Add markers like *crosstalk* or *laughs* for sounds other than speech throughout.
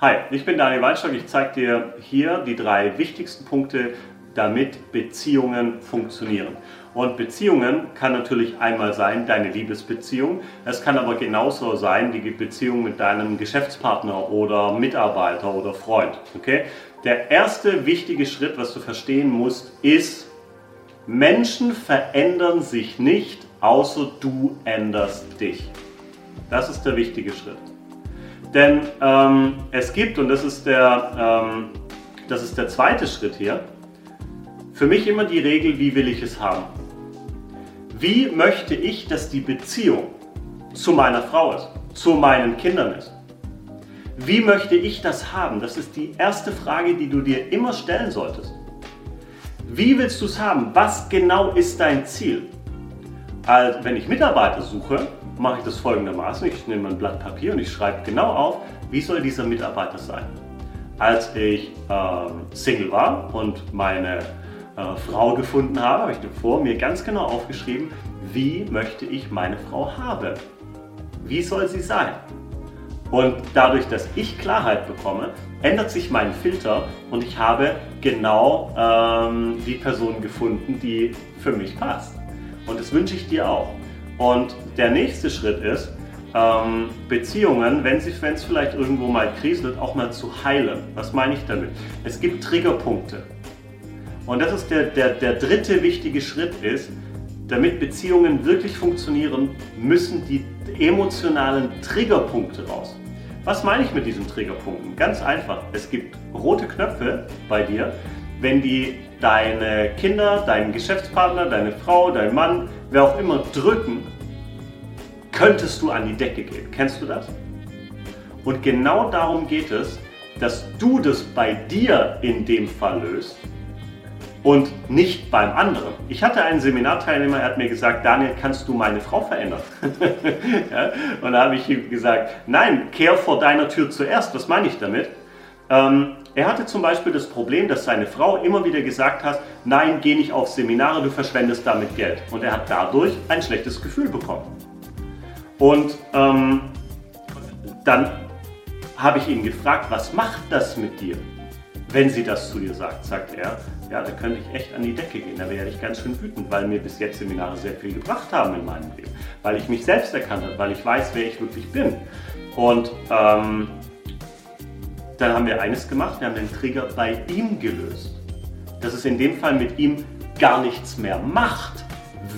Hi, ich bin Daniel Weinstock. Ich zeige dir hier die drei wichtigsten Punkte, damit Beziehungen funktionieren. Und Beziehungen kann natürlich einmal sein deine Liebesbeziehung. Es kann aber genauso sein die Beziehung mit deinem Geschäftspartner oder Mitarbeiter oder Freund. Okay? Der erste wichtige Schritt, was du verstehen musst, ist, Menschen verändern sich nicht, außer du änderst dich. Das ist der wichtige Schritt. Denn ähm, es gibt, und das ist, der, ähm, das ist der zweite Schritt hier, für mich immer die Regel, wie will ich es haben? Wie möchte ich, dass die Beziehung zu meiner Frau ist, zu meinen Kindern ist? Wie möchte ich das haben? Das ist die erste Frage, die du dir immer stellen solltest. Wie willst du es haben? Was genau ist dein Ziel? Also, wenn ich Mitarbeiter suche, mache ich das folgendermaßen. Ich nehme ein Blatt Papier und ich schreibe genau auf, wie soll dieser Mitarbeiter sein. Als ich ähm, Single war und meine äh, Frau gefunden habe, habe ich vor mir ganz genau aufgeschrieben, wie möchte ich meine Frau haben. Wie soll sie sein? Und dadurch, dass ich Klarheit bekomme, ändert sich mein Filter und ich habe genau ähm, die Person gefunden, die für mich passt. Und das wünsche ich dir auch. Und der nächste Schritt ist, ähm, Beziehungen, wenn es vielleicht irgendwo mal kriselt, auch mal zu heilen. Was meine ich damit? Es gibt Triggerpunkte. Und das ist der, der, der dritte wichtige Schritt ist, damit Beziehungen wirklich funktionieren, müssen die emotionalen Triggerpunkte raus. Was meine ich mit diesen Triggerpunkten? Ganz einfach. Es gibt rote Knöpfe bei dir, wenn die deine Kinder, deinen Geschäftspartner, deine Frau, dein Mann, wer auch immer drücken, könntest du an die Decke gehen. Kennst du das? Und genau darum geht es, dass du das bei dir in dem Fall löst und nicht beim anderen. Ich hatte einen Seminarteilnehmer, er hat mir gesagt, Daniel, kannst du meine Frau verändern? *laughs* ja, und da habe ich ihm gesagt, nein, kehr vor deiner Tür zuerst. Was meine ich damit? Ähm, er hatte zum Beispiel das Problem, dass seine Frau immer wieder gesagt hat, nein, geh nicht auf Seminare, du verschwendest damit Geld. Und er hat dadurch ein schlechtes Gefühl bekommen. Und ähm, dann habe ich ihn gefragt, was macht das mit dir, wenn sie das zu dir sagt? Sagt er, ja, da könnte ich echt an die Decke gehen, da wäre ich ganz schön wütend, weil mir bis jetzt Seminare sehr viel gebracht haben in meinem Leben, weil ich mich selbst erkannt habe, weil ich weiß, wer ich wirklich bin. Und ähm, dann haben wir eines gemacht, wir haben den Trigger bei ihm gelöst. Dass es in dem Fall mit ihm gar nichts mehr macht,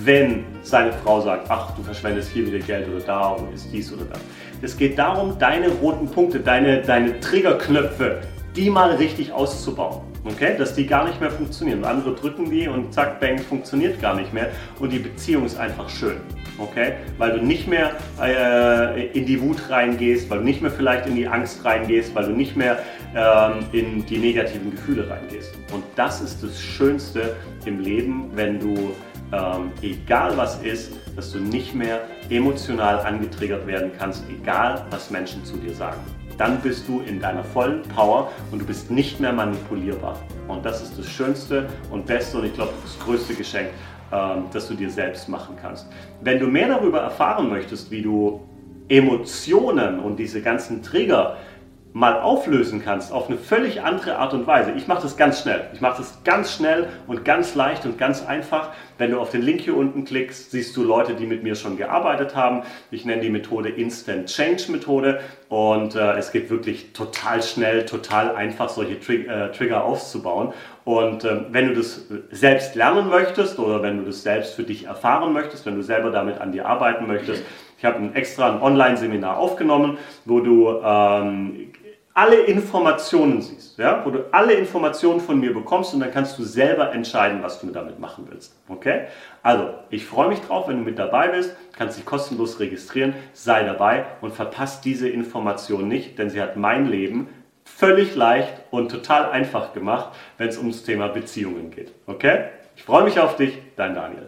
wenn seine Frau sagt, ach, du verschwendest hier wieder Geld oder da und ist dies oder das. Es geht darum, deine roten Punkte, deine, deine Triggerknöpfe, die mal richtig auszubauen. Okay? Dass die gar nicht mehr funktionieren. Andere drücken die und zack, bang, funktioniert gar nicht mehr. Und die Beziehung ist einfach schön. Okay? Weil du nicht mehr äh, in die Wut reingehst, weil du nicht mehr vielleicht in die Angst reingehst, weil du nicht mehr ähm, in die negativen Gefühle reingehst. Und das ist das Schönste im Leben, wenn du, ähm, egal was ist, dass du nicht mehr emotional angetriggert werden kannst, egal was Menschen zu dir sagen dann bist du in deiner vollen Power und du bist nicht mehr manipulierbar. Und das ist das Schönste und Beste und ich glaube das größte Geschenk, ähm, das du dir selbst machen kannst. Wenn du mehr darüber erfahren möchtest, wie du Emotionen und diese ganzen Trigger mal auflösen kannst auf eine völlig andere Art und Weise. Ich mache das ganz schnell. Ich mache das ganz schnell und ganz leicht und ganz einfach. Wenn du auf den Link hier unten klickst, siehst du Leute, die mit mir schon gearbeitet haben. Ich nenne die Methode Instant Change Methode und äh, es geht wirklich total schnell, total einfach, solche Trig äh, Trigger aufzubauen. Und äh, wenn du das selbst lernen möchtest oder wenn du das selbst für dich erfahren möchtest, wenn du selber damit an dir arbeiten möchtest, ich habe ein extra ein Online-Seminar aufgenommen, wo du ähm, alle Informationen siehst, ja, wo du alle Informationen von mir bekommst und dann kannst du selber entscheiden, was du damit machen willst. Okay? Also, ich freue mich drauf, wenn du mit dabei bist, kannst dich kostenlos registrieren, sei dabei und verpasst diese Information nicht, denn sie hat mein Leben völlig leicht und total einfach gemacht, wenn es ums Thema Beziehungen geht. Okay? Ich freue mich auf dich, dein Daniel.